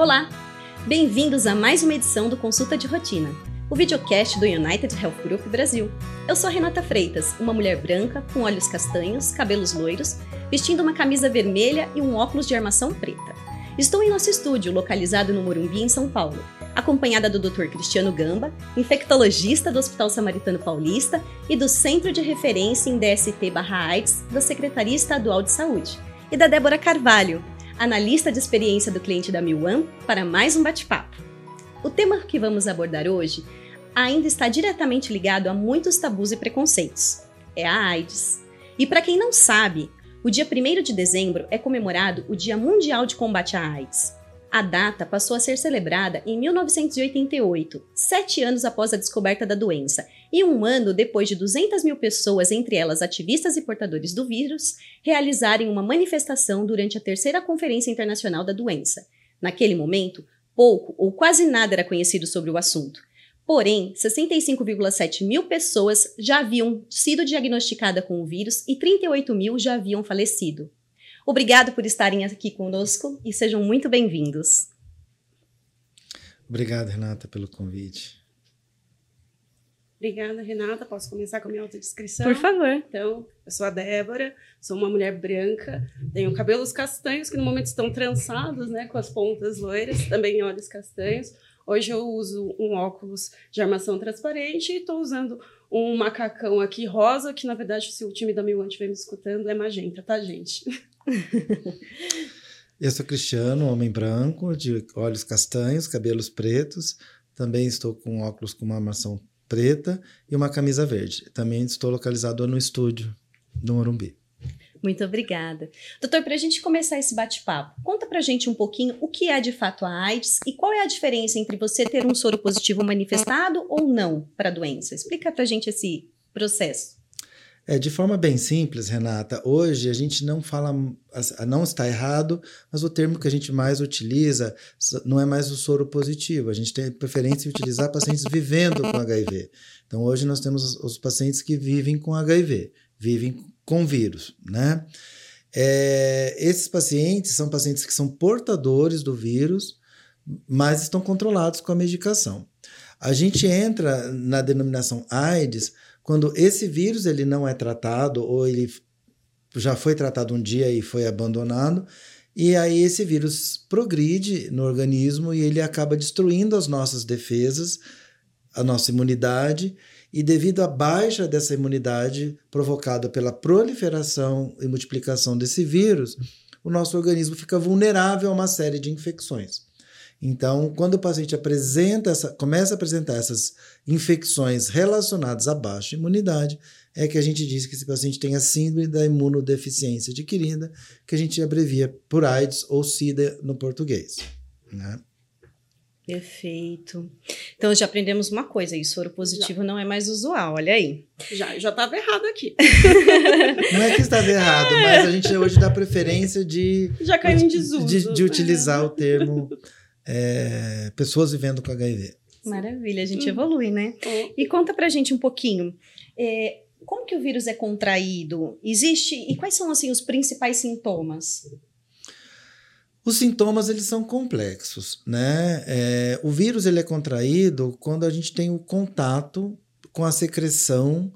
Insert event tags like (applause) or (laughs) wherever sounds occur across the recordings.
Olá! Bem-vindos a mais uma edição do Consulta de Rotina, o videocast do United Health Group Brasil. Eu sou Renata Freitas, uma mulher branca, com olhos castanhos, cabelos loiros, vestindo uma camisa vermelha e um óculos de armação preta. Estou em nosso estúdio, localizado no Morumbi, em São Paulo, acompanhada do Dr. Cristiano Gamba, infectologista do Hospital Samaritano Paulista e do Centro de Referência em DST/AIDS da Secretaria Estadual de Saúde, e da Débora Carvalho, analista de experiência do cliente da Milwan, para mais um bate-papo. O tema que vamos abordar hoje ainda está diretamente ligado a muitos tabus e preconceitos. É a AIDS. E para quem não sabe, o dia 1 de dezembro é comemorado o Dia Mundial de Combate à AIDS. A data passou a ser celebrada em 1988, sete anos após a descoberta da doença, e um ano depois de 200 mil pessoas, entre elas ativistas e portadores do vírus, realizarem uma manifestação durante a terceira Conferência Internacional da Doença. Naquele momento, pouco ou quase nada era conhecido sobre o assunto. Porém, 65,7 mil pessoas já haviam sido diagnosticadas com o vírus e 38 mil já haviam falecido. Obrigado por estarem aqui conosco e sejam muito bem-vindos. Obrigado, Renata, pelo convite. Obrigada, Renata. Posso começar com a minha autodescrição? Por favor. Então, eu sou a Débora, sou uma mulher branca, tenho cabelos castanhos que no momento estão trançados, né, com as pontas loiras, também olhos castanhos. Hoje eu uso um óculos de armação transparente e estou usando um macacão aqui rosa, que na verdade, se o time da Milan estiver me escutando, é magenta, tá, gente? (laughs) (laughs) eu sou Cristiano, homem branco, de olhos castanhos, cabelos pretos. Também estou com óculos com uma armação preta e uma camisa verde. Também estou localizado no estúdio do Morumbi. Muito obrigada. Doutor, para a gente começar esse bate-papo, conta para a gente um pouquinho o que é de fato a AIDS e qual é a diferença entre você ter um soro positivo manifestado ou não para a doença. Explica para a gente esse processo. É, de forma bem simples, Renata, hoje a gente não fala, não está errado, mas o termo que a gente mais utiliza não é mais o soro positivo, a gente tem preferência em utilizar (laughs) pacientes vivendo com HIV. Então hoje nós temos os pacientes que vivem com HIV, vivem com vírus, né? É, esses pacientes são pacientes que são portadores do vírus, mas estão controlados com a medicação. A gente entra na denominação AIDS quando esse vírus ele não é tratado ou ele já foi tratado um dia e foi abandonado, e aí esse vírus progride no organismo e ele acaba destruindo as nossas defesas, a nossa imunidade, e devido à baixa dessa imunidade provocada pela proliferação e multiplicação desse vírus, o nosso organismo fica vulnerável a uma série de infecções. Então, quando o paciente apresenta essa, começa a apresentar essas infecções relacionadas à baixa imunidade, é que a gente diz que esse paciente tem a síndrome da imunodeficiência adquirida, que a gente abrevia por AIDS ou SIDA no português. Né? Perfeito. Então já aprendemos uma coisa, isso soro positivo já. não é mais usual, olha aí. Já, já estava errado aqui. (laughs) não é que estava errado, é. mas a gente hoje dá preferência de já caiu em desuso. De, de utilizar o termo é, pessoas vivendo com HIV. Maravilha, a gente uhum. evolui, né? Uhum. E conta pra gente um pouquinho. É, como que o vírus é contraído? Existe e quais são assim os principais sintomas? Os sintomas eles são complexos, né? É, o vírus ele é contraído quando a gente tem o contato com a secreção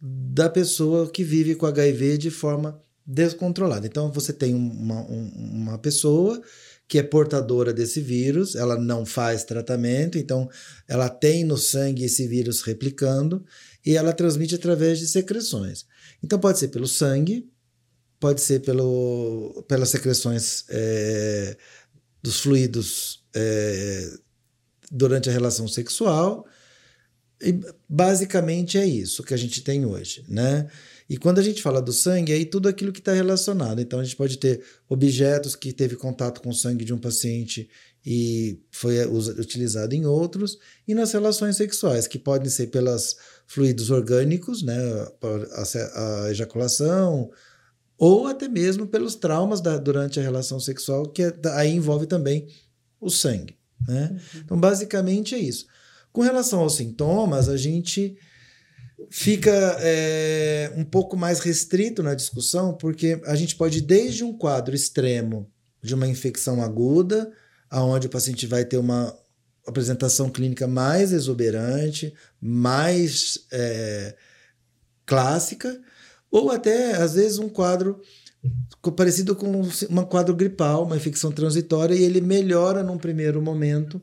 da pessoa que vive com HIV de forma descontrolada. Então você tem uma, uma pessoa que é portadora desse vírus, ela não faz tratamento, então ela tem no sangue esse vírus replicando e ela transmite através de secreções. Então pode ser pelo sangue, pode ser pelo, pelas secreções é, dos fluidos é, durante a relação sexual. E basicamente é isso que a gente tem hoje, né? E quando a gente fala do sangue, é aí tudo aquilo que está relacionado. Então a gente pode ter objetos que teve contato com o sangue de um paciente e foi utilizado em outros, e nas relações sexuais, que podem ser pelos fluidos orgânicos, né, a, a ejaculação, ou até mesmo pelos traumas da, durante a relação sexual, que é, aí envolve também o sangue. Né? Uhum. Então, basicamente é isso. Com relação aos sintomas, a gente fica é, um pouco mais restrito na discussão, porque a gente pode ir desde um quadro extremo de uma infecção aguda aonde o paciente vai ter uma apresentação clínica mais exuberante, mais é, clássica, ou até, às vezes, um quadro parecido com um quadro gripal, uma infecção transitória, e ele melhora num primeiro momento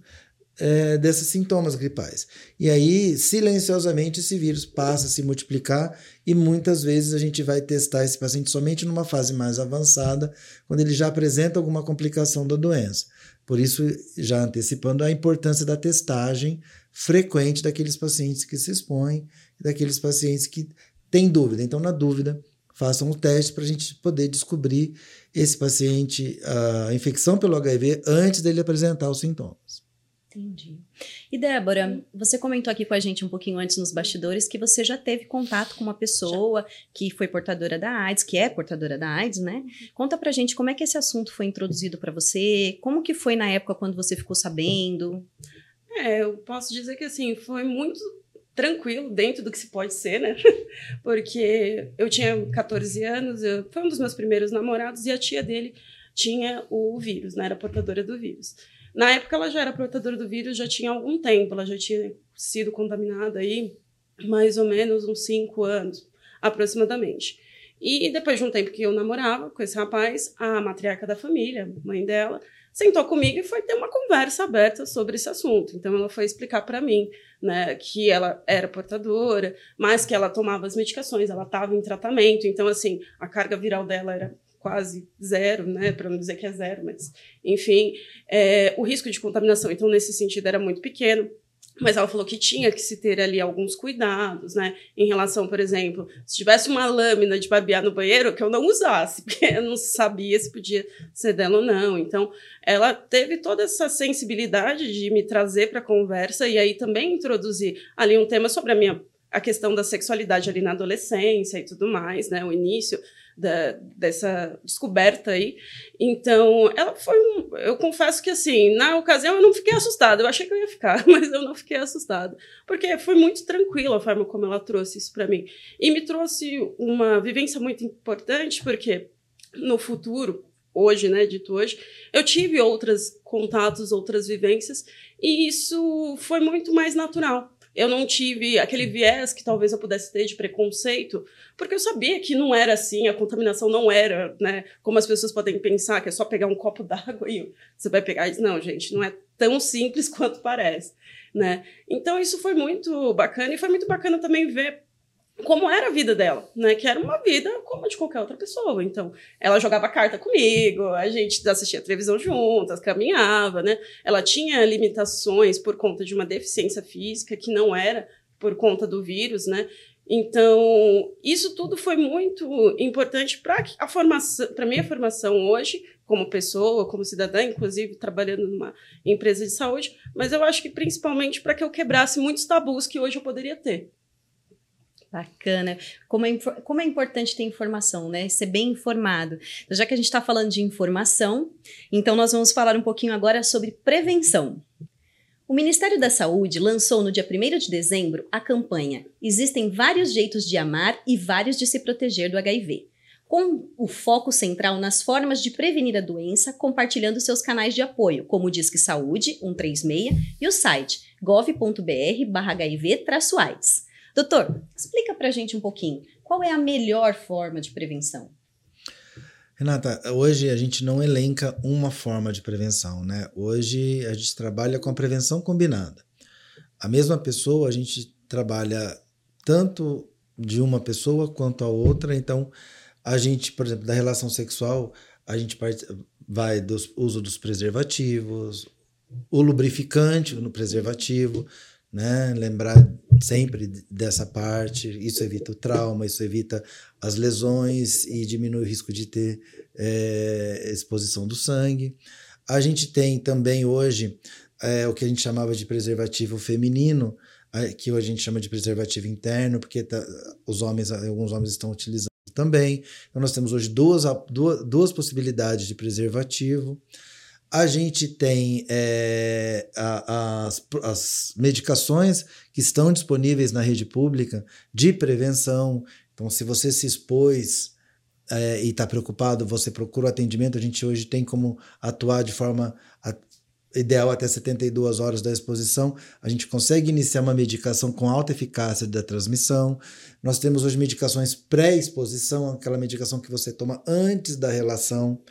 é, desses sintomas gripais. E aí, silenciosamente, esse vírus passa a se multiplicar e muitas vezes a gente vai testar esse paciente somente numa fase mais avançada, quando ele já apresenta alguma complicação da doença. Por isso, já antecipando a importância da testagem frequente daqueles pacientes que se expõem, daqueles pacientes que têm dúvida. Então, na dúvida, façam o teste para a gente poder descobrir esse paciente, a infecção pelo HIV, antes dele apresentar os sintomas. Entendi. E Débora, você comentou aqui com a gente um pouquinho antes nos bastidores que você já teve contato com uma pessoa já. que foi portadora da AIDS, que é portadora da AIDS, né? Conta pra gente como é que esse assunto foi introduzido para você, como que foi na época quando você ficou sabendo? É, eu posso dizer que assim, foi muito tranquilo dentro do que se pode ser, né? (laughs) Porque eu tinha 14 anos, eu, foi um dos meus primeiros namorados e a tia dele tinha o vírus, né? Era portadora do vírus. Na época ela já era portadora do vírus, já tinha algum tempo, ela já tinha sido contaminada aí mais ou menos uns cinco anos, aproximadamente. E depois de um tempo que eu namorava com esse rapaz, a matriarca da família, mãe dela, sentou comigo e foi ter uma conversa aberta sobre esse assunto. Então ela foi explicar para mim, né, que ela era portadora, mas que ela tomava as medicações, ela estava em tratamento. Então assim, a carga viral dela era quase zero, né, para não dizer que é zero, mas enfim, é, o risco de contaminação, então nesse sentido era muito pequeno. Mas ela falou que tinha que se ter ali alguns cuidados, né? Em relação, por exemplo, se tivesse uma lâmina de babear no banheiro, que eu não usasse, (laughs) porque eu não sabia se podia ser dela ou não. Então, ela teve toda essa sensibilidade de me trazer para a conversa e aí também introduzir ali um tema sobre a minha a questão da sexualidade ali na adolescência e tudo mais, né? O início da, dessa descoberta aí. Então, ela foi um. Eu confesso que, assim, na ocasião eu não fiquei assustada. Eu achei que eu ia ficar, (laughs) mas eu não fiquei assustada. Porque foi muito tranquila a forma como ela trouxe isso para mim. E me trouxe uma vivência muito importante, porque no futuro, hoje, né, dito hoje, eu tive outros contatos, outras vivências, e isso foi muito mais natural eu não tive aquele viés que talvez eu pudesse ter de preconceito, porque eu sabia que não era assim, a contaminação não era, né, como as pessoas podem pensar, que é só pegar um copo d'água e você vai pegar diz, não, gente, não é tão simples (laughs) quanto parece, né? Então isso foi muito bacana e foi muito bacana também ver como era a vida dela, né? Que era uma vida como a de qualquer outra pessoa. Então, ela jogava carta comigo, a gente assistia televisão juntas, caminhava, né? Ela tinha limitações por conta de uma deficiência física que não era por conta do vírus, né? Então, isso tudo foi muito importante para a formação, para minha formação hoje, como pessoa, como cidadã, inclusive trabalhando numa empresa de saúde, mas eu acho que principalmente para que eu quebrasse muitos tabus que hoje eu poderia ter. Bacana. Como é, como é importante ter informação, né? Ser bem informado. Então, já que a gente está falando de informação, então nós vamos falar um pouquinho agora sobre prevenção. O Ministério da Saúde lançou no dia 1 de dezembro a campanha Existem vários jeitos de amar e vários de se proteger do HIV, com o foco central nas formas de prevenir a doença, compartilhando seus canais de apoio, como o Disque Saúde 136 e o site gov.br/hiv-aids. Doutor, explica para a gente um pouquinho, qual é a melhor forma de prevenção? Renata, hoje a gente não elenca uma forma de prevenção, né? Hoje a gente trabalha com a prevenção combinada. A mesma pessoa, a gente trabalha tanto de uma pessoa quanto a outra, então a gente, por exemplo, da relação sexual, a gente vai do uso dos preservativos, o lubrificante no preservativo, né? Lembrar sempre dessa parte. Isso evita o trauma, isso evita as lesões e diminui o risco de ter é, exposição do sangue. A gente tem também hoje é, o que a gente chamava de preservativo feminino, que a gente chama de preservativo interno, porque tá, os homens, alguns homens estão utilizando também. Então nós temos hoje duas, duas, duas possibilidades de preservativo. A gente tem é, a, as, as medicações que estão disponíveis na rede pública de prevenção. Então, se você se expôs é, e está preocupado, você procura o atendimento. A gente hoje tem como atuar de forma a ideal até 72 horas da exposição, a gente consegue iniciar uma medicação com alta eficácia da transmissão. Nós temos hoje medicações pré-exposição, aquela medicação que você toma antes da relação.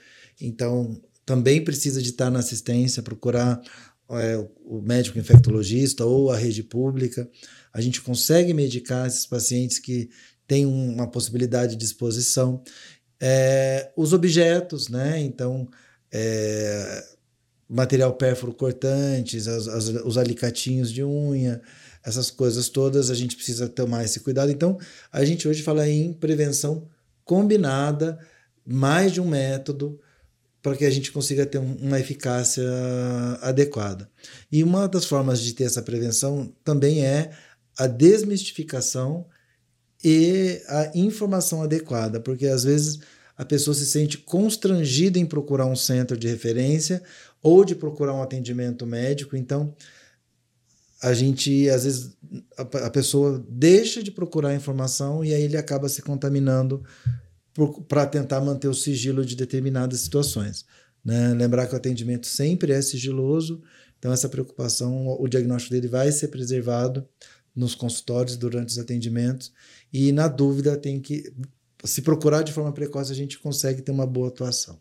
Então, também precisa de estar na assistência, procurar é, o médico infectologista ou a rede pública. A gente consegue medicar esses pacientes que têm uma possibilidade de exposição. É, os objetos, né? Então, é, material pérfuro cortantes, as, as, os alicatinhos de unha, essas coisas todas, a gente precisa tomar esse cuidado. Então, a gente hoje fala em prevenção combinada, mais de um método, para que a gente consiga ter uma eficácia adequada. E uma das formas de ter essa prevenção também é a desmistificação e a informação adequada, porque às vezes a pessoa se sente constrangida em procurar um centro de referência ou de procurar um atendimento médico. Então, a gente, às vezes, a, pessoa deixa de procurar informação e aí ele acaba se contaminando para tentar manter o sigilo de determinadas situações. Né? Lembrar que o atendimento sempre é sigiloso, então essa preocupação, o diagnóstico dele vai ser preservado nos consultórios durante os atendimentos e na dúvida tem que se procurar de forma precoce a gente consegue ter uma boa atuação.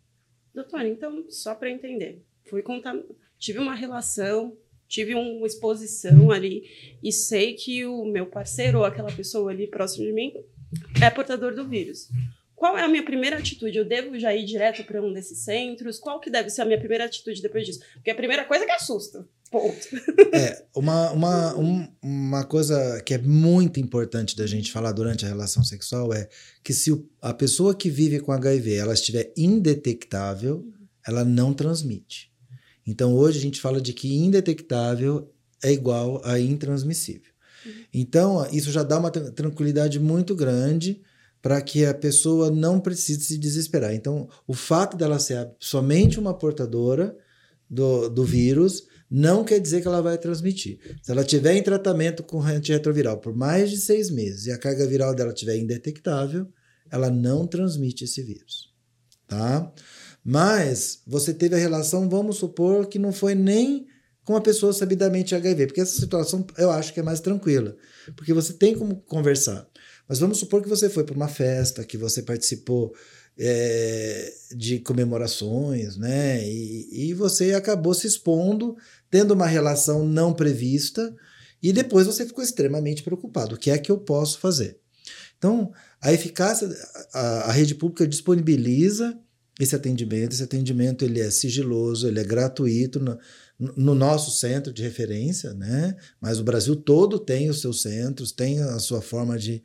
Doutora, então só para entender, fui contam... tive uma relação, tive uma exposição ali e sei que o meu parceiro ou aquela pessoa ali próximo de mim é portador do vírus. Qual é a minha primeira atitude? Eu devo já ir direto para um desses centros? Qual que deve ser a minha primeira atitude depois disso? Porque a primeira coisa é que assusta. Ponto. É, uma, uma, um, uma coisa que é muito importante da gente falar durante a relação sexual é que se a pessoa que vive com HIV ela estiver indetectável, ela não transmite. Então hoje a gente fala de que indetectável é igual a intransmissível. Uhum. Então isso já dá uma tranquilidade muito grande para que a pessoa não precise se desesperar. Então o fato dela ser somente uma portadora do, do vírus não quer dizer que ela vai transmitir. Se ela tiver em tratamento com antirretroviral por mais de seis meses e a carga viral dela estiver indetectável, ela não transmite esse vírus. Tá? Mas você teve a relação, vamos supor que não foi nem com uma pessoa sabidamente HIV, porque essa situação eu acho que é mais tranquila, porque você tem como conversar. Mas vamos supor que você foi para uma festa, que você participou é, de comemorações, né? E, e você acabou se expondo, tendo uma relação não prevista, e depois você ficou extremamente preocupado. O que é que eu posso fazer? Então, a eficácia, a, a rede pública disponibiliza esse atendimento. Esse atendimento ele é sigiloso, ele é gratuito no, no, nosso centro de referência, né? Mas o Brasil todo tem os seus centros, tem a sua forma de,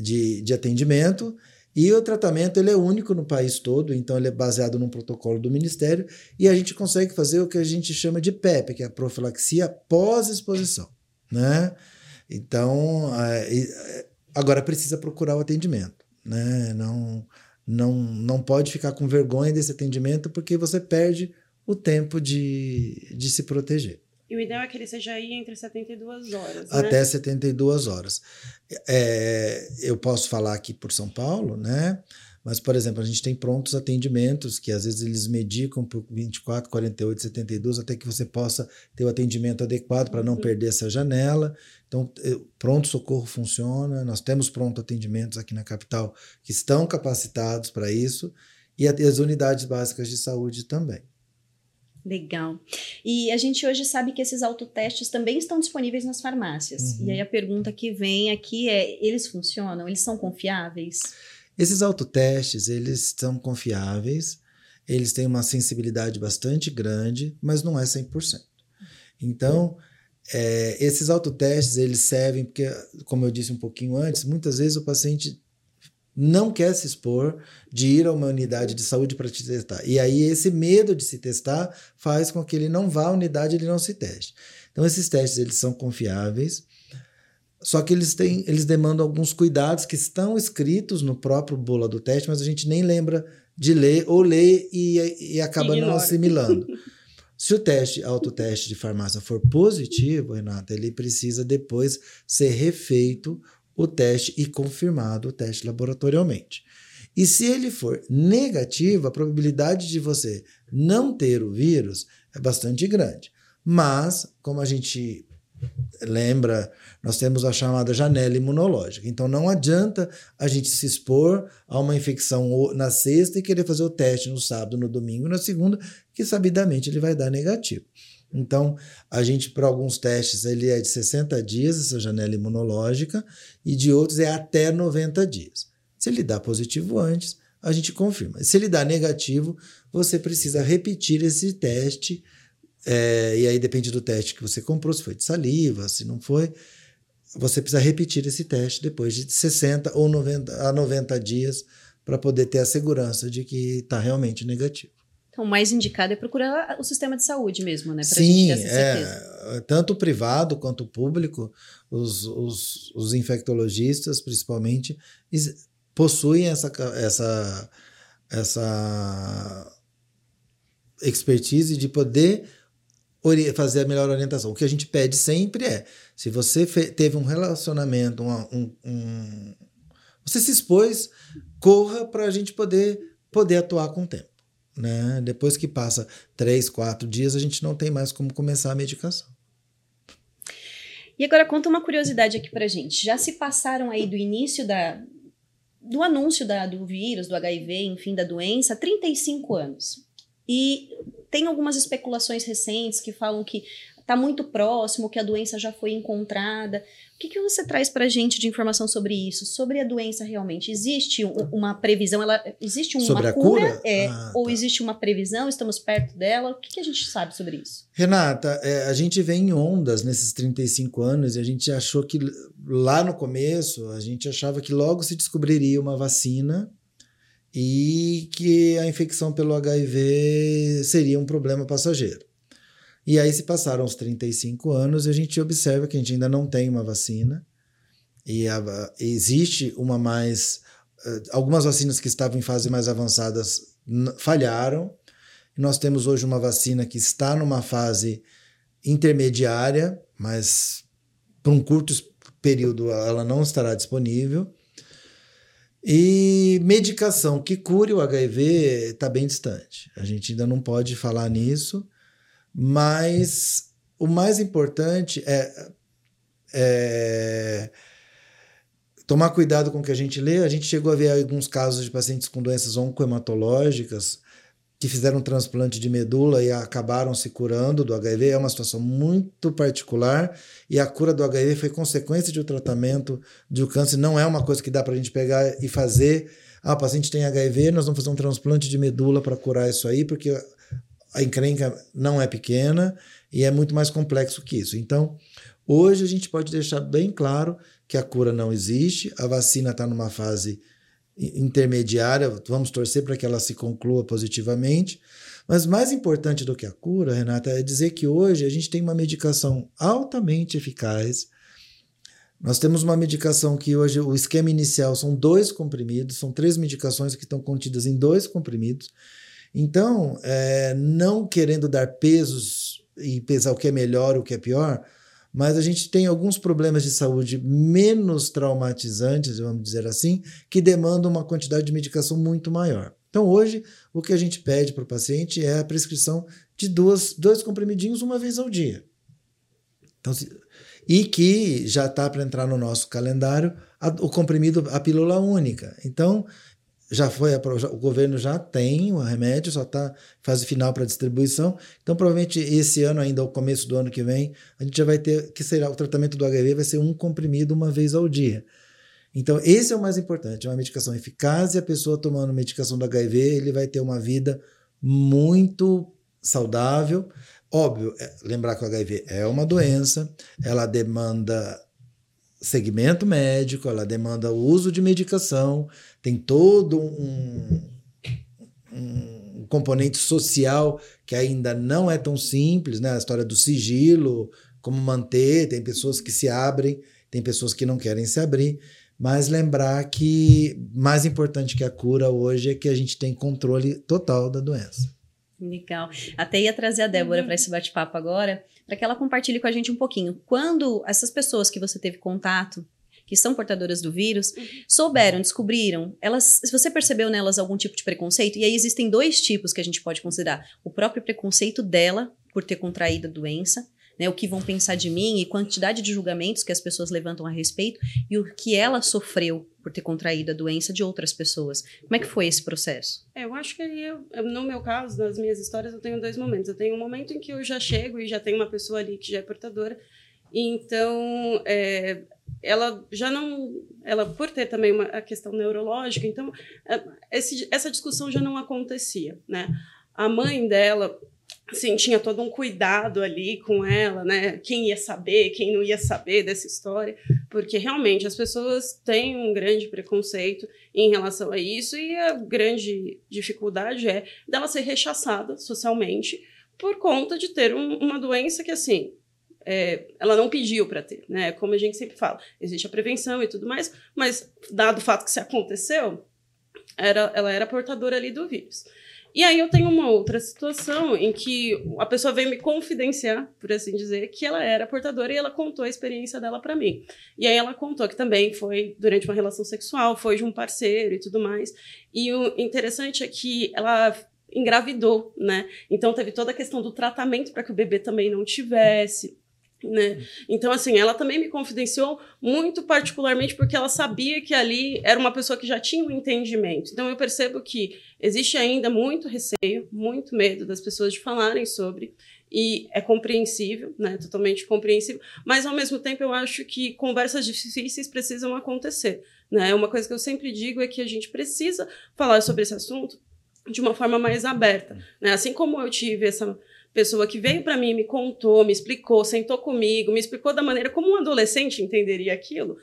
de, de atendimento. E o tratamento ele é único no país todo, então ele é baseado num protocolo do Ministério e a gente consegue fazer o que a gente chama de PEP, que é a profilaxia pós-exposição, né? Então, agora precisa procurar o atendimento, né? Não, não, não pode ficar com vergonha desse atendimento porque você perde o tempo de, de se proteger. E o ideal é que ele seja aí entre 72 horas. Né? Até 72 horas. É, eu posso falar aqui por São Paulo, né? Mas, por exemplo, a gente tem prontos atendimentos que às vezes eles medicam por 24, 48, 72, até que você possa ter o atendimento adequado para não uhum. perder essa janela. Então, pronto socorro funciona, nós temos pronto atendimentos aqui na capital que estão capacitados para isso, e as unidades básicas de saúde também. Legal. E a gente hoje sabe que esses autotestes também estão disponíveis nas farmácias. Uhum. E aí a pergunta que vem aqui é: eles funcionam? Eles são confiáveis? Esses autotestes, eles são confiáveis, eles têm uma sensibilidade bastante grande, mas não é 100%. Então, é, esses autotestes, eles servem porque, como eu disse um pouquinho antes, muitas vezes o paciente não quer se expor de ir a uma unidade de saúde para te testar. E aí esse medo de se testar faz com que ele não vá à unidade e ele não se teste. Então esses testes eles são confiáveis, só que eles têm, eles demandam alguns cuidados que estão escritos no próprio bula do teste, mas a gente nem lembra de ler ou lê e, e acaba Ignora. não assimilando. (laughs) Se o teste, autoteste de farmácia for positivo, Renata, ele precisa depois ser refeito o teste e confirmado o teste laboratorialmente. E se ele for negativo, a probabilidade de você não ter o vírus é bastante grande. Mas, como a gente lembra, nós temos a chamada janela imunológica. Então não adianta a gente se expor a uma infecção na sexta e querer fazer o teste no sábado, no domingo, na segunda, que sabidamente ele vai dar negativo. Então, a gente, para alguns testes, ele é de 60 dias, essa janela imunológica, e de outros é até 90 dias. Se ele dá positivo antes, a gente confirma. Se ele dá negativo, você precisa repetir esse teste é, e aí depende do teste que você comprou, se foi de saliva, se não foi. Você precisa repetir esse teste depois de 60 ou 90 a 90 dias para poder ter a segurança de que está realmente negativo. Então, o mais indicado é procurar o sistema de saúde mesmo, né? Pra Sim, é, tanto o privado quanto o público, os, os, os infectologistas, principalmente, possuem essa, essa, essa expertise de poder fazer a melhor orientação. O que a gente pede sempre é: se você teve um relacionamento, um, um, você se expôs, corra para a gente poder, poder atuar com o tempo. Né? Depois que passa três, quatro dias, a gente não tem mais como começar a medicação. E agora conta uma curiosidade aqui pra gente. Já se passaram aí do início da, do anúncio da, do vírus, do HIV, enfim, da doença, 35 anos. E tem algumas especulações recentes que falam que está muito próximo, que a doença já foi encontrada. O que, que você traz para a gente de informação sobre isso? Sobre a doença realmente? Existe um, uma previsão? Ela, existe uma sobre cura? cura? É, ah, ou tá. existe uma previsão? Estamos perto dela? O que, que a gente sabe sobre isso? Renata, é, a gente vem em ondas nesses 35 anos e a gente achou que lá no começo, a gente achava que logo se descobriria uma vacina e que a infecção pelo HIV seria um problema passageiro. E aí se passaram os 35 anos e a gente observa que a gente ainda não tem uma vacina e a, existe uma mais eh, algumas vacinas que estavam em fase mais avançadas falharam. Nós temos hoje uma vacina que está numa fase intermediária, mas por um curto período ela não estará disponível. E medicação que cure o HIV está bem distante. A gente ainda não pode falar nisso, mas o mais importante é, é tomar cuidado com o que a gente lê. A gente chegou a ver alguns casos de pacientes com doenças oncohematológicas que fizeram transplante de medula e acabaram se curando do HIV. É uma situação muito particular e a cura do HIV foi consequência de um tratamento de um câncer. Não é uma coisa que dá para a gente pegar e fazer. Ah, o paciente tem HIV, nós vamos fazer um transplante de medula para curar isso aí, porque a encrenca não é pequena e é muito mais complexo que isso. Então, hoje a gente pode deixar bem claro que a cura não existe, a vacina está numa fase intermediária, vamos torcer para que ela se conclua positivamente. Mas mais importante do que a cura, Renata, é dizer que hoje a gente tem uma medicação altamente eficaz. Nós temos uma medicação que hoje o esquema inicial são dois comprimidos, são três medicações que estão contidas em dois comprimidos. Então, é, não querendo dar pesos e pesar o que é melhor, o que é pior, mas a gente tem alguns problemas de saúde menos traumatizantes, vamos dizer assim, que demandam uma quantidade de medicação muito maior. Então, hoje, o que a gente pede para o paciente é a prescrição de duas, dois comprimidinhos uma vez ao dia. Então, e que já está para entrar no nosso calendário a, o comprimido, a pílula única. Então, já foi o governo já tem o remédio, só está fase final para distribuição. Então, provavelmente esse ano ainda, ao começo do ano que vem, a gente já vai ter que será o tratamento do HIV vai ser um comprimido uma vez ao dia. Então, esse é o mais importante, é uma medicação eficaz e a pessoa tomando medicação do HIV, ele vai ter uma vida muito saudável. Óbvio, é, lembrar que o HIV é uma doença, ela demanda segmento médico, ela demanda o uso de medicação, tem todo um, um componente social que ainda não é tão simples, né? A história do sigilo, como manter, tem pessoas que se abrem, tem pessoas que não querem se abrir, mas lembrar que mais importante que a cura hoje é que a gente tem controle total da doença. Legal. Até ia trazer a Débora para esse bate-papo agora, para que ela compartilhe com a gente um pouquinho. Quando essas pessoas que você teve contato que são portadoras do vírus, uhum. souberam, descobriram, elas, se você percebeu nelas algum tipo de preconceito, e aí existem dois tipos que a gente pode considerar: o próprio preconceito dela por ter contraído a doença, né, o que vão pensar de mim e quantidade de julgamentos que as pessoas levantam a respeito e o que ela sofreu por ter contraído a doença de outras pessoas. Como é que foi esse processo? É, eu acho que eu, no meu caso, nas minhas histórias, eu tenho dois momentos. Eu tenho um momento em que eu já chego e já tem uma pessoa ali que já é portadora, então é, ela já não, ela por ter também uma a questão neurológica, então é, esse, essa discussão já não acontecia, né? A mãe dela assim, tinha todo um cuidado ali com ela, né? Quem ia saber, quem não ia saber dessa história, porque realmente as pessoas têm um grande preconceito em relação a isso e a grande dificuldade é dela ser rechaçada socialmente por conta de ter um, uma doença que assim é, ela não pediu para ter, né? Como a gente sempre fala, existe a prevenção e tudo mais, mas dado o fato que se aconteceu, era, ela era portadora ali do vírus. E aí eu tenho uma outra situação em que a pessoa veio me confidenciar, por assim dizer, que ela era portadora e ela contou a experiência dela para mim. E aí ela contou que também foi durante uma relação sexual, foi de um parceiro e tudo mais. E o interessante é que ela engravidou, né? Então teve toda a questão do tratamento para que o bebê também não tivesse. Né? Então, assim, ela também me confidenciou muito particularmente porque ela sabia que ali era uma pessoa que já tinha um entendimento. Então, eu percebo que existe ainda muito receio, muito medo das pessoas de falarem sobre, e é compreensível, né? Totalmente compreensível, mas ao mesmo tempo eu acho que conversas difíceis precisam acontecer, né? Uma coisa que eu sempre digo é que a gente precisa falar sobre esse assunto de uma forma mais aberta, né? Assim como eu tive essa pessoa que veio para mim, me contou, me explicou, sentou comigo, me explicou da maneira como um adolescente entenderia aquilo.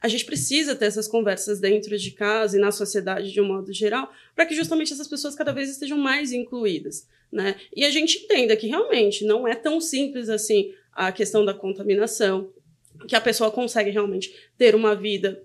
A gente precisa ter essas conversas dentro de casa e na sociedade de um modo geral, para que justamente essas pessoas cada vez estejam mais incluídas, né? E a gente entenda que realmente não é tão simples assim a questão da contaminação, que a pessoa consegue realmente ter uma vida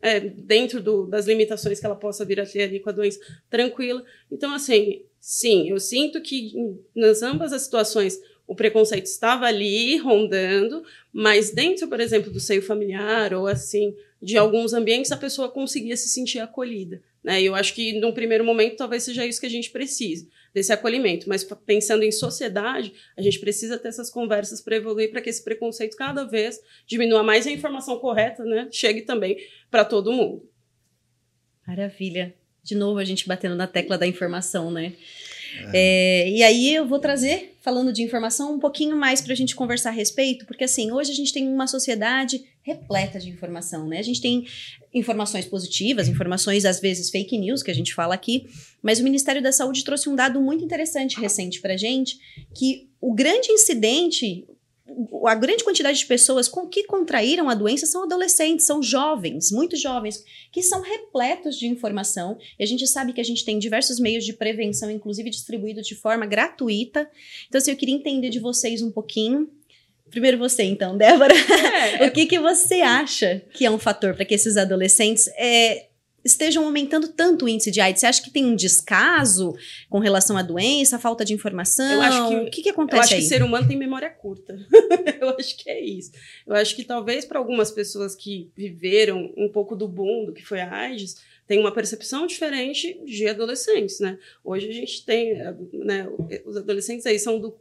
é, dentro do, das limitações que ela possa vir a ter ali com a doença tranquila. Então, assim, sim, eu sinto que nas ambas as situações o preconceito estava ali rondando, mas dentro, por exemplo, do seio familiar ou assim, de alguns ambientes, a pessoa conseguia se sentir acolhida. Né? Eu acho que, num primeiro momento, talvez seja isso que a gente precise, desse acolhimento. Mas pensando em sociedade, a gente precisa ter essas conversas para evoluir, para que esse preconceito cada vez diminua mais e a informação correta né, chegue também para todo mundo. Maravilha. De novo, a gente batendo na tecla da informação, né? É, e aí eu vou trazer, falando de informação, um pouquinho mais para a gente conversar a respeito, porque assim, hoje a gente tem uma sociedade repleta de informação, né? A gente tem informações positivas, informações às vezes fake news, que a gente fala aqui, mas o Ministério da Saúde trouxe um dado muito interessante recente para gente, que o grande incidente, a grande quantidade de pessoas com que contraíram a doença são adolescentes, são jovens, muito jovens, que são repletos de informação. E a gente sabe que a gente tem diversos meios de prevenção, inclusive distribuídos de forma gratuita. Então, assim, eu queria entender de vocês um pouquinho. Primeiro você, então, Débora. É. (laughs) o que, que você acha que é um fator para que esses adolescentes é, estejam aumentando tanto o índice de AIDS? Você acha que tem um descaso com relação à doença, falta de informação? Eu acho que, o que, que acontece Eu acho aí? que o ser humano tem memória curta. (laughs) eu acho que é isso. Eu acho que talvez para algumas pessoas que viveram um pouco do boom do que foi a AIDS, tem uma percepção diferente de adolescentes, né? Hoje a gente tem, né, os adolescentes aí são do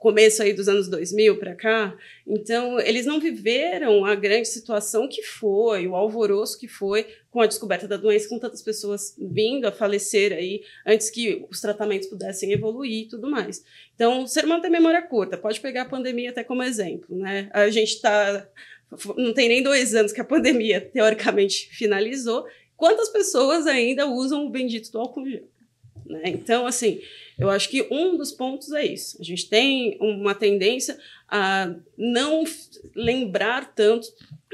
começo aí dos anos 2000 para cá. Então, eles não viveram a grande situação que foi, o alvoroço que foi com a descoberta da doença, com tantas pessoas vindo a falecer aí antes que os tratamentos pudessem evoluir e tudo mais. Então, o ser humano tem memória curta. Pode pegar a pandemia até como exemplo, né? A gente está não tem nem dois anos que a pandemia teoricamente finalizou. Quantas pessoas ainda usam o bendito do álcool gel? Né? Então, assim, eu acho que um dos pontos é isso. A gente tem uma tendência a não lembrar tanto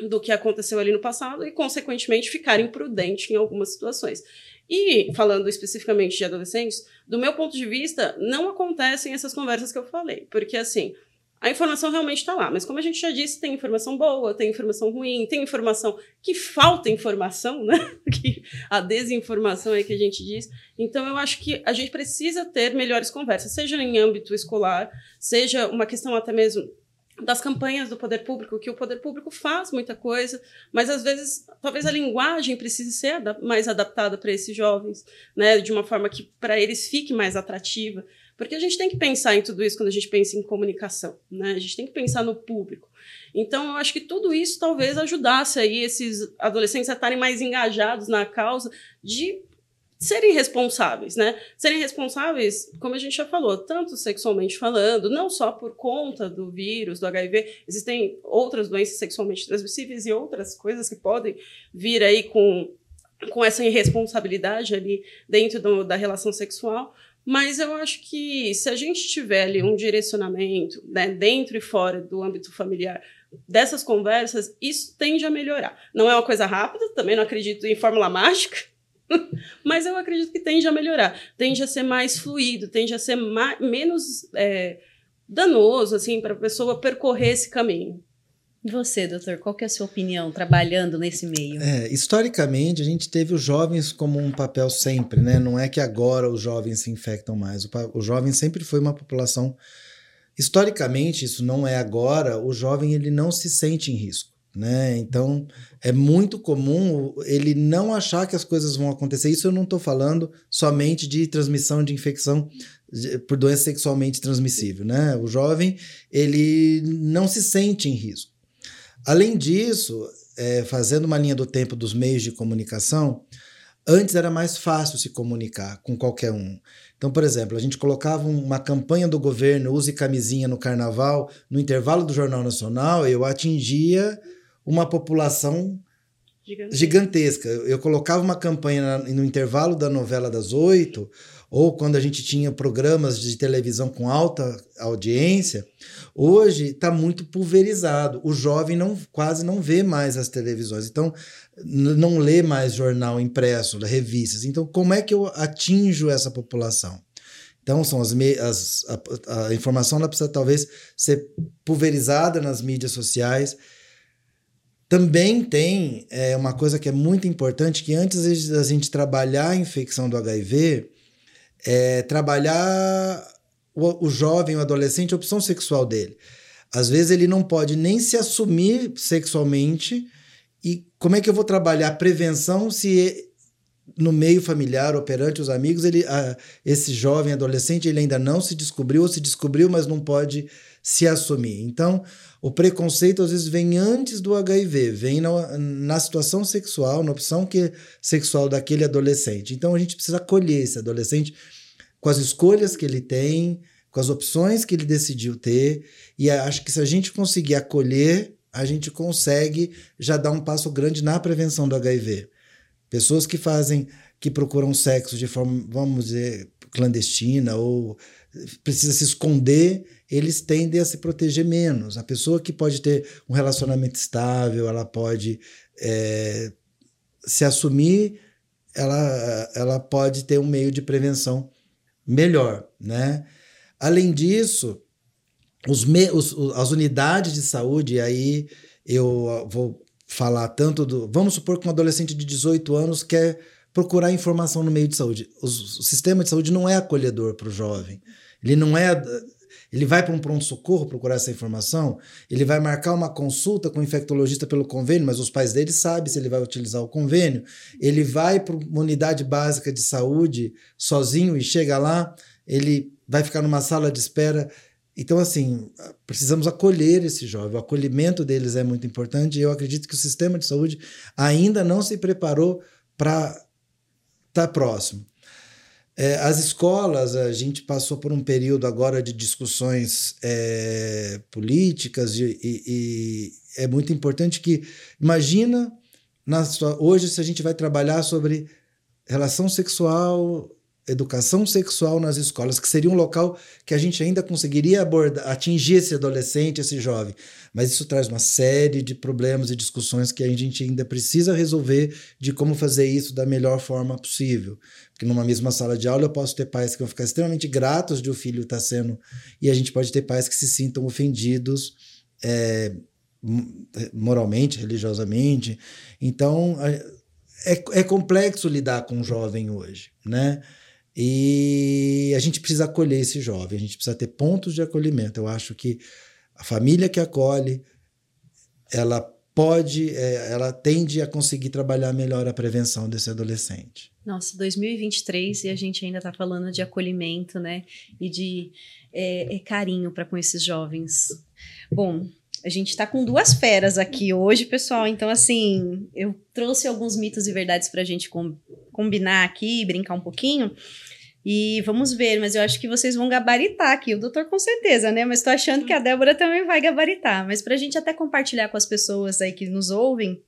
do que aconteceu ali no passado e, consequentemente, ficar imprudente em algumas situações. E, falando especificamente de adolescentes, do meu ponto de vista, não acontecem essas conversas que eu falei. Porque, assim, a informação realmente está lá, mas como a gente já disse, tem informação boa, tem informação ruim, tem informação que falta informação, né? (laughs) Que a desinformação é que a gente diz. Então eu acho que a gente precisa ter melhores conversas, seja em âmbito escolar, seja uma questão até mesmo das campanhas do poder público, que o poder público faz muita coisa, mas às vezes talvez a linguagem precise ser mais adaptada para esses jovens, né, de uma forma que para eles fique mais atrativa, porque a gente tem que pensar em tudo isso quando a gente pensa em comunicação, né? A gente tem que pensar no público. Então, eu acho que tudo isso talvez ajudasse aí esses adolescentes a estarem mais engajados na causa de serem responsáveis, né? Serem responsáveis, como a gente já falou, tanto sexualmente falando, não só por conta do vírus, do HIV, existem outras doenças sexualmente transmissíveis e outras coisas que podem vir aí com, com essa irresponsabilidade ali dentro do, da relação sexual. Mas eu acho que se a gente tiver ali um direcionamento, né, dentro e fora do âmbito familiar, dessas conversas, isso tende a melhorar. Não é uma coisa rápida, também não acredito em fórmula mágica, (laughs) Mas eu acredito que tende a melhorar, tende a ser mais fluido, tende a ser menos é, danoso assim para a pessoa percorrer esse caminho. E você, doutor, qual que é a sua opinião trabalhando nesse meio? É, historicamente, a gente teve os jovens como um papel sempre, né? Não é que agora os jovens se infectam mais. O, o jovem sempre foi uma população. Historicamente, isso não é agora, o jovem ele não se sente em risco. Né? Então é muito comum ele não achar que as coisas vão acontecer. Isso eu não estou falando somente de transmissão de infecção por doença sexualmente transmissível. Né? O jovem ele não se sente em risco. Além disso, é, fazendo uma linha do tempo dos meios de comunicação, antes era mais fácil se comunicar com qualquer um. Então, por exemplo, a gente colocava uma campanha do governo use camisinha no carnaval, no intervalo do Jornal Nacional, eu atingia uma população gigantesca. gigantesca. Eu colocava uma campanha no intervalo da novela das oito, ou quando a gente tinha programas de televisão com alta audiência, hoje está muito pulverizado. O jovem não, quase não vê mais as televisões, então não lê mais jornal impresso, revistas. Então, como é que eu atinjo essa população? Então, são as, as a, a informação ela precisa talvez ser pulverizada nas mídias sociais também tem é, uma coisa que é muito importante, que antes da gente trabalhar a infecção do HIV, é trabalhar o, o jovem, o adolescente, a opção sexual dele. Às vezes ele não pode nem se assumir sexualmente, e como é que eu vou trabalhar prevenção se no meio familiar ou perante os amigos, ele, a, esse jovem adolescente ele ainda não se descobriu ou se descobriu, mas não pode se assumir. Então, o preconceito às vezes vem antes do HIV, vem na, na situação sexual, na opção que, sexual daquele adolescente. Então, a gente precisa acolher esse adolescente com as escolhas que ele tem, com as opções que ele decidiu ter. E acho que se a gente conseguir acolher, a gente consegue já dar um passo grande na prevenção do HIV. Pessoas que fazem, que procuram sexo de forma, vamos dizer, clandestina ou precisa se esconder, eles tendem a se proteger menos. A pessoa que pode ter um relacionamento estável, ela pode é, se assumir, ela, ela pode ter um meio de prevenção melhor, né? Além disso, os, me, os as unidades de saúde, aí eu vou falar tanto do. Vamos supor que um adolescente de 18 anos quer procurar informação no meio de saúde. O, o sistema de saúde não é acolhedor para o jovem. Ele não é. Ele vai para um pronto-socorro procurar essa informação, ele vai marcar uma consulta com o infectologista pelo convênio, mas os pais dele sabem se ele vai utilizar o convênio. Ele vai para uma unidade básica de saúde sozinho e chega lá, ele vai ficar numa sala de espera. Então, assim, precisamos acolher esse jovem. O acolhimento deles é muito importante e eu acredito que o sistema de saúde ainda não se preparou para estar tá próximo. É, as escolas, a gente passou por um período agora de discussões é, políticas e, e, é muito importante que, imagina, na, hoje se a gente vai trabalhar sobre relação sexual educação sexual nas escolas, que seria um local que a gente ainda conseguiria abordar, atingir esse adolescente, esse jovem. Mas isso traz uma série de problemas e discussões que a gente ainda precisa resolver de como fazer isso da melhor forma possível. Porque numa mesma sala de aula eu posso ter pais que vão ficar extremamente gratos de o filho estar sendo, e a gente pode ter pais que se sintam ofendidos. É, moralmente, religiosamente. Então, é, é complexo lidar com um jovem hoje, né? E a gente precisa acolher esse jovem, a gente precisa ter pontos de acolhimento. Eu acho que A família que acolhe, ela pode, é, ela tende a conseguir trabalhar melhor a prevenção desse adolescente. Nossa, 2023 e a gente ainda está falando de acolhimento, né? E de é, é carinho para com esses jovens. Bom, a gente está com duas feras aqui hoje, pessoal. Então, assim, eu trouxe alguns mitos e verdades para a gente com, combinar aqui, brincar um pouquinho. E vamos ver, mas eu acho que vocês vão gabaritar aqui, o doutor com certeza, né? Mas estou achando que a Débora também vai gabaritar. Mas para a gente até compartilhar com as pessoas aí que nos ouvem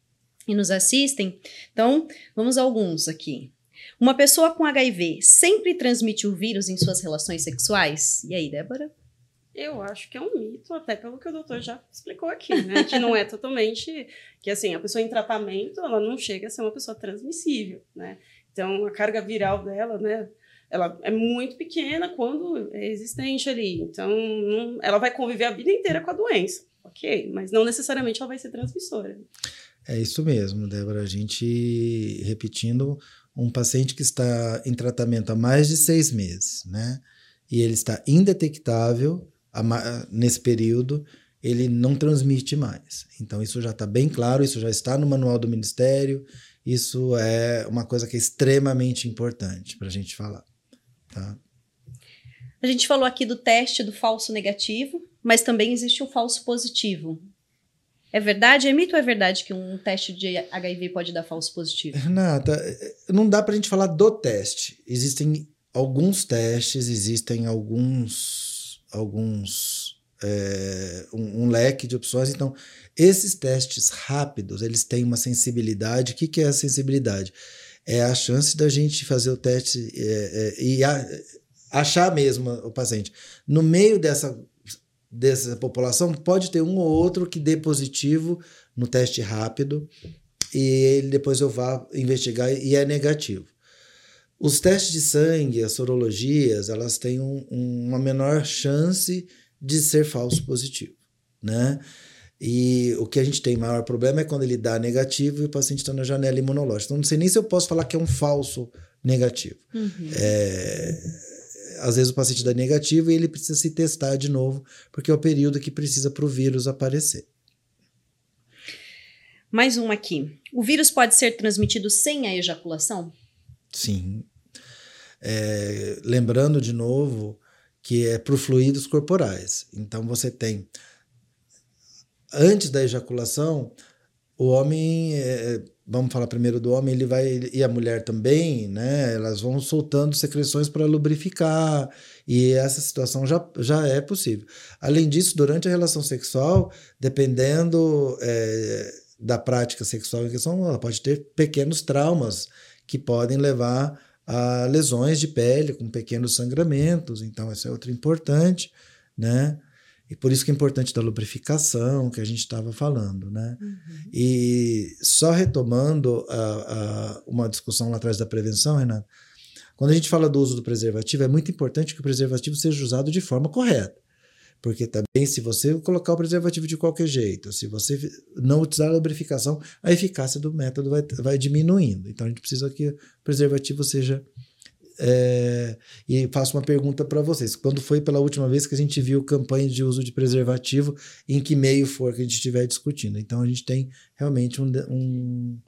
e nos assistem, então vamos alguns aqui. Uma pessoa com HIV sempre transmite o vírus em suas relações sexuais? E aí, Débora? Eu acho que é um mito, até pelo que o doutor já explicou aqui, né? Que não é totalmente. Que assim, a pessoa em tratamento, ela não chega a ser uma pessoa transmissível, né? Então, a carga viral dela, né? Ela é muito pequena quando é existente ali. Então, não, ela vai conviver a vida inteira com a doença, ok? Mas não necessariamente ela vai ser transmissora. É isso mesmo, Débora. A gente, repetindo, um paciente que está em tratamento há mais de seis meses, né? E ele está indetectável nesse período, ele não transmite mais. Então, isso já está bem claro, isso já está no manual do Ministério, isso é uma coisa que é extremamente importante para a gente falar. Tá? A gente falou aqui do teste do falso negativo, mas também existe o falso positivo. É verdade? É mito ou é verdade que um teste de HIV pode dar falso positivo? Renata, não dá para a gente falar do teste. Existem alguns testes, existem alguns alguns é, um, um, leque de opções. Então, esses testes rápidos, eles têm uma sensibilidade. O que, que é a sensibilidade? É a chance da gente fazer o teste é, é, e a, achar mesmo o paciente. No meio dessa, dessa população, pode ter um ou outro que dê positivo no teste rápido e ele depois eu vá investigar e é negativo. Os testes de sangue, as sorologias, elas têm um, um, uma menor chance de ser falso positivo, né? E o que a gente tem maior problema é quando ele dá negativo e o paciente está na janela imunológica. Então, não sei nem se eu posso falar que é um falso negativo. Uhum. É, às vezes o paciente dá negativo e ele precisa se testar de novo, porque é o período que precisa para o vírus aparecer. Mais uma aqui. O vírus pode ser transmitido sem a ejaculação? Sim. É, lembrando de novo que é para fluidos corporais. Então você tem antes da ejaculação, o homem, é, vamos falar primeiro do homem, ele vai e a mulher também, né? Elas vão soltando secreções para lubrificar e essa situação já, já é possível. Além disso, durante a relação sexual, dependendo é, da prática sexual em questão, ela pode ter pequenos traumas que podem levar a lesões de pele com pequenos sangramentos. Então, isso é outro importante, né? E por isso que é importante da lubrificação que a gente estava falando, né? Uhum. E só retomando a, a, uma discussão lá atrás da prevenção, Renato, quando a gente fala do uso do preservativo, é muito importante que o preservativo seja usado de forma correta. Porque também, se você colocar o preservativo de qualquer jeito, se você não utilizar a lubrificação, a eficácia do método vai, vai diminuindo. Então, a gente precisa que o preservativo seja. É, e faço uma pergunta para vocês: quando foi pela última vez que a gente viu campanha de uso de preservativo, em que meio for que a gente estiver discutindo? Então, a gente tem realmente um, um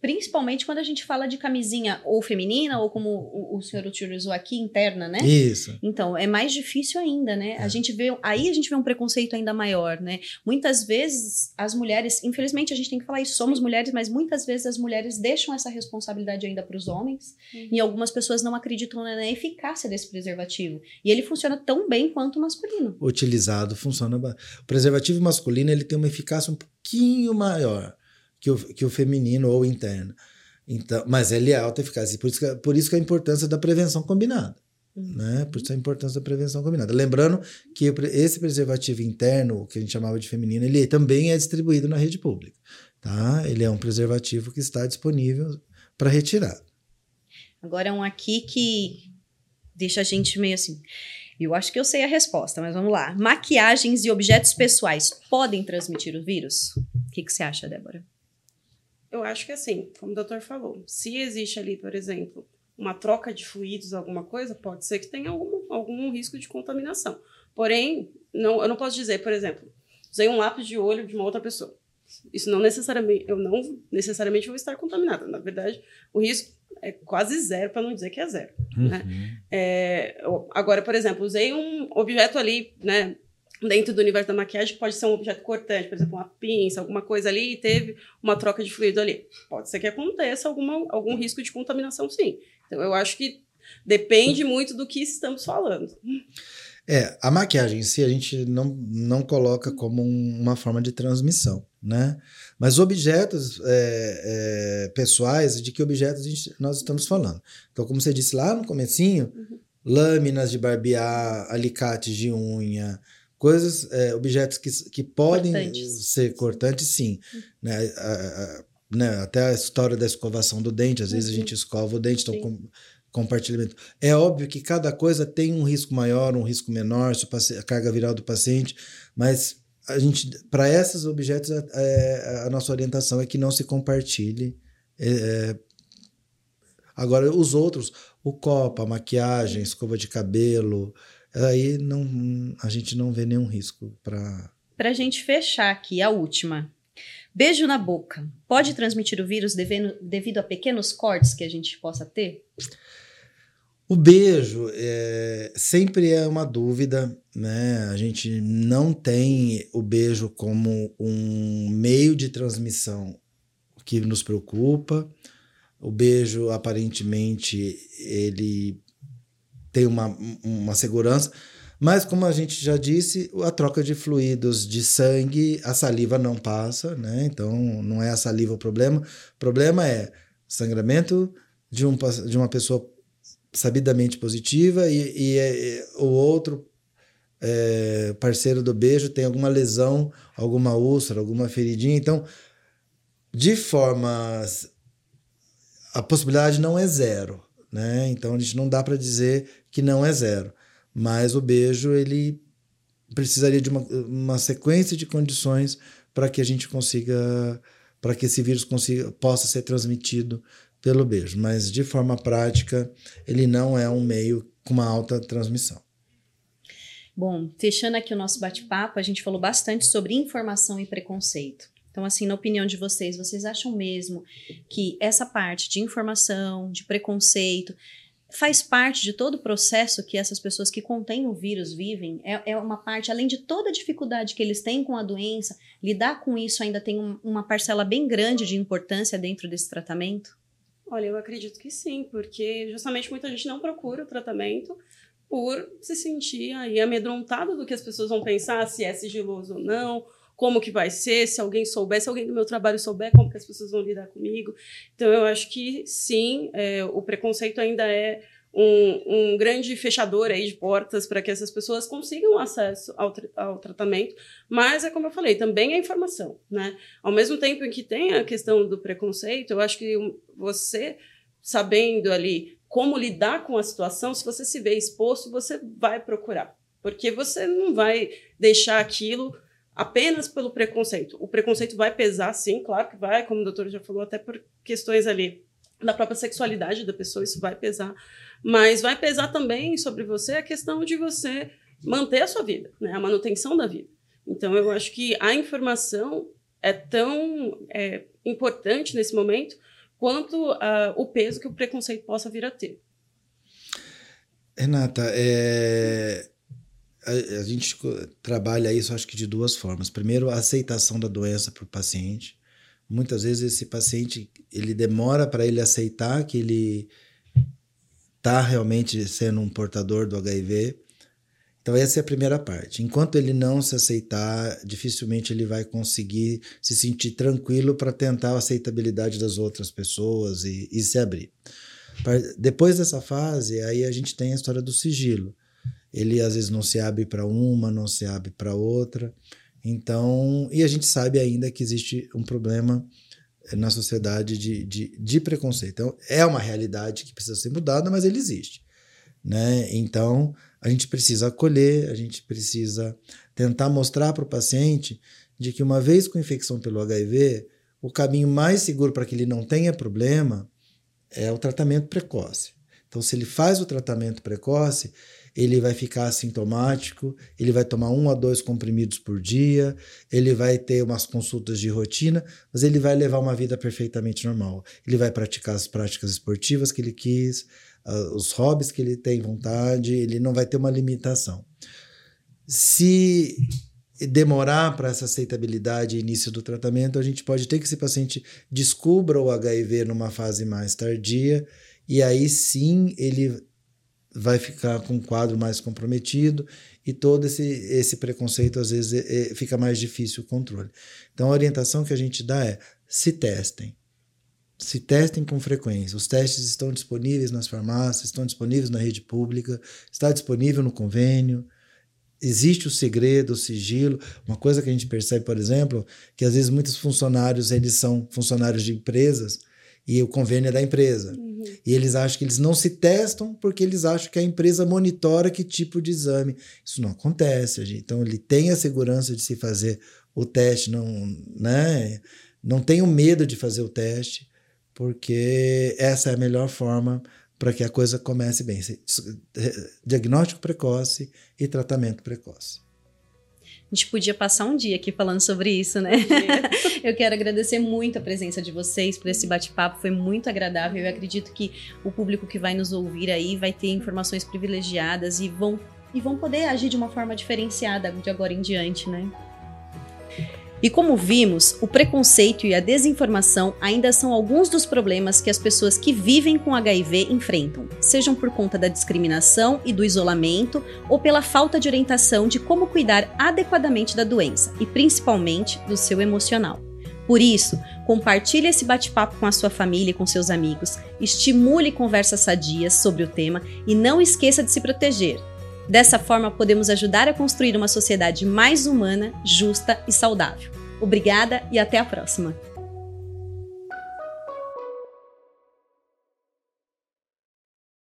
Principalmente quando a gente fala de camisinha ou feminina, ou como o, o senhor utilizou aqui, interna, né? Isso. Então, é mais difícil ainda, né? É. A gente vê, aí a gente vê um preconceito ainda maior, né? Muitas vezes as mulheres, infelizmente a gente tem que falar isso, somos mulheres, mas muitas vezes as mulheres deixam essa responsabilidade ainda para os homens, uhum. e algumas pessoas não acreditam na eficácia desse preservativo. E ele funciona tão bem quanto o masculino. Utilizado, funciona. O preservativo masculino, ele tem uma eficácia um pouquinho maior que o, que o feminino ou interno. Então, mas ele é alta eficácia. Por isso, que, por isso que a importância da prevenção combinada. Uhum. Né? Por isso a importância da prevenção combinada. Lembrando que esse preservativo interno, que a gente chamava de feminino, ele também é distribuído na rede pública. Tá? Ele é um preservativo que está disponível para retirar. Agora, um aqui que deixa a gente meio assim. Eu acho que eu sei a resposta, mas vamos lá. Maquiagens e objetos pessoais podem transmitir o vírus? O que, que você acha, Débora? Eu acho que assim, como o doutor falou, se existe ali, por exemplo, uma troca de fluidos, alguma coisa, pode ser que tenha algum, algum risco de contaminação. Porém, não, eu não posso dizer, por exemplo, usei um lápis de olho de uma outra pessoa. Isso não necessariamente, eu não necessariamente vou estar contaminada. Na verdade, o risco é quase zero, para não dizer que é zero. Uhum. Né? É, agora, por exemplo, usei um objeto ali, né, dentro do universo da maquiagem, pode ser um objeto cortante, por exemplo, uma pinça, alguma coisa ali, e teve uma troca de fluido ali. Pode ser que aconteça alguma, algum risco de contaminação, sim. Então, eu acho que depende muito do que estamos falando. É, a maquiagem em si a gente não, não coloca como uma forma de transmissão, né? Mas objetos é, é, pessoais, de que objetos gente, nós estamos falando? Então, como você disse lá no comecinho, uhum. lâminas de barbear, alicates de unha, coisas, é, objetos que, que podem cortantes. ser cortantes, sim. Uhum. Né? A, a, né? Até a história da escovação do dente, às vezes uhum. a gente escova o dente, então com, compartilhamento. É óbvio que cada coisa tem um risco maior, um risco menor, a carga viral do paciente, mas a gente, para esses objetos, a, é, a, nossa orientação é que não se compartilhe. É, é, agora, os outros, o copo, a maquiagem, escova de cabelo, aí não, a gente não vê nenhum risco para. Para a gente fechar aqui, a última. Beijo na boca. Pode transmitir o vírus devendo, devido a pequenos cortes que a gente possa ter? O beijo é, sempre é uma dúvida, né? A gente não tem o beijo como um meio de transmissão que nos preocupa. O beijo, aparentemente, ele tem uma, uma segurança, mas como a gente já disse, a troca de fluidos de sangue, a saliva não passa, né? Então não é a saliva o problema. O problema é sangramento de, um, de uma pessoa sabidamente positiva e, e, e o outro é, parceiro do beijo tem alguma lesão, alguma úlcera, alguma feridinha. Então, de forma. A possibilidade não é zero, né? Então a gente não dá para dizer que não é zero. Mas o beijo, ele precisaria de uma, uma sequência de condições para que a gente consiga. para que esse vírus consiga, possa ser transmitido pelo beijo, mas de forma prática, ele não é um meio com uma alta transmissão. Bom, fechando aqui o nosso bate-papo, a gente falou bastante sobre informação e preconceito. Então, assim, na opinião de vocês, vocês acham mesmo que essa parte de informação, de preconceito, faz parte de todo o processo que essas pessoas que contêm o vírus vivem? É, é uma parte, além de toda a dificuldade que eles têm com a doença, lidar com isso ainda tem um, uma parcela bem grande de importância dentro desse tratamento? Olha, eu acredito que sim, porque justamente muita gente não procura o tratamento por se sentir aí amedrontado do que as pessoas vão pensar, se é sigiloso ou não, como que vai ser, se alguém souber, se alguém do meu trabalho souber, como que as pessoas vão lidar comigo. Então, eu acho que sim, é, o preconceito ainda é um, um grande fechador aí de portas para que essas pessoas consigam acesso ao, tra ao tratamento, mas é como eu falei, também a informação, né? Ao mesmo tempo em que tem a questão do preconceito, eu acho que você sabendo ali como lidar com a situação, se você se vê exposto, você vai procurar, porque você não vai deixar aquilo apenas pelo preconceito. O preconceito vai pesar, sim, claro que vai, como o doutor já falou, até por questões ali da própria sexualidade da pessoa, isso vai pesar. Mas vai pesar também sobre você a questão de você manter a sua vida, né? a manutenção da vida. Então, eu acho que a informação é tão é, importante nesse momento quanto uh, o peso que o preconceito possa vir a ter. Renata, é, a, a, gente trabalha isso, acho que de duas formas. Primeiro, a aceitação da doença para o paciente. Muitas vezes esse paciente ele demora para ele aceitar que ele está realmente sendo um portador do HIV. Então, essa é a primeira parte. Enquanto ele não se aceitar, dificilmente ele vai conseguir se sentir tranquilo para tentar a aceitabilidade das outras pessoas e, e se abrir. Depois dessa fase, aí a gente tem a história do sigilo. Ele às vezes não se abre para uma, não se abre para outra. Então, e a gente sabe ainda que existe um problema na sociedade de, de, de preconceito. Então, é uma realidade que precisa ser mudada, mas ele existe. Né? Então, a gente precisa acolher, a gente precisa tentar mostrar para o paciente de que uma vez com infecção pelo HIV, o caminho mais seguro para que ele não tenha problema é o tratamento precoce. Então, se ele faz o tratamento precoce, ele vai ficar assintomático, ele vai tomar um a dois comprimidos por dia, ele vai ter umas consultas de rotina, mas ele vai levar uma vida perfeitamente normal. Ele vai praticar as práticas esportivas que ele quis, uh, os hobbies que ele tem vontade, ele não vai ter uma limitação. Se demorar para essa aceitabilidade e início do tratamento, a gente pode ter que esse paciente descubra o HIV numa fase mais tardia e aí sim ele vai ficar com um quadro mais comprometido e todo esse, esse preconceito às vezes é, é, fica mais difícil o controle. Então a orientação que a gente dá é se testem. Se testem com frequência. Os testes estão disponíveis nas farmácias, estão disponíveis na rede pública, está disponível no convênio. Existe o segredo, o sigilo. Uma coisa que a gente percebe, por exemplo, que às vezes muitos funcionários eles são funcionários de empresas e o convênio é da empresa. Uhum. E eles acham que eles não se testam porque eles acham que a empresa monitora que tipo de exame. Isso não acontece, gente. Então ele tem a segurança de se fazer o teste, não, né? Não tenho medo de fazer o teste, porque essa é a melhor forma para que a coisa comece bem. Diagnóstico precoce e tratamento precoce. A gente podia passar um dia aqui falando sobre isso, né? (laughs) eu quero agradecer muito a presença de vocês por esse bate-papo, foi muito agradável. Eu acredito que o público que vai nos ouvir aí vai ter informações privilegiadas e vão, e vão poder agir de uma forma diferenciada de agora em diante, né? E como vimos, o preconceito e a desinformação ainda são alguns dos problemas que as pessoas que vivem com HIV enfrentam, sejam por conta da discriminação e do isolamento ou pela falta de orientação de como cuidar adequadamente da doença e principalmente do seu emocional. Por isso, compartilhe esse bate-papo com a sua família e com seus amigos, estimule conversas sadias sobre o tema e não esqueça de se proteger. Dessa forma, podemos ajudar a construir uma sociedade mais humana, justa e saudável. Obrigada e até a próxima!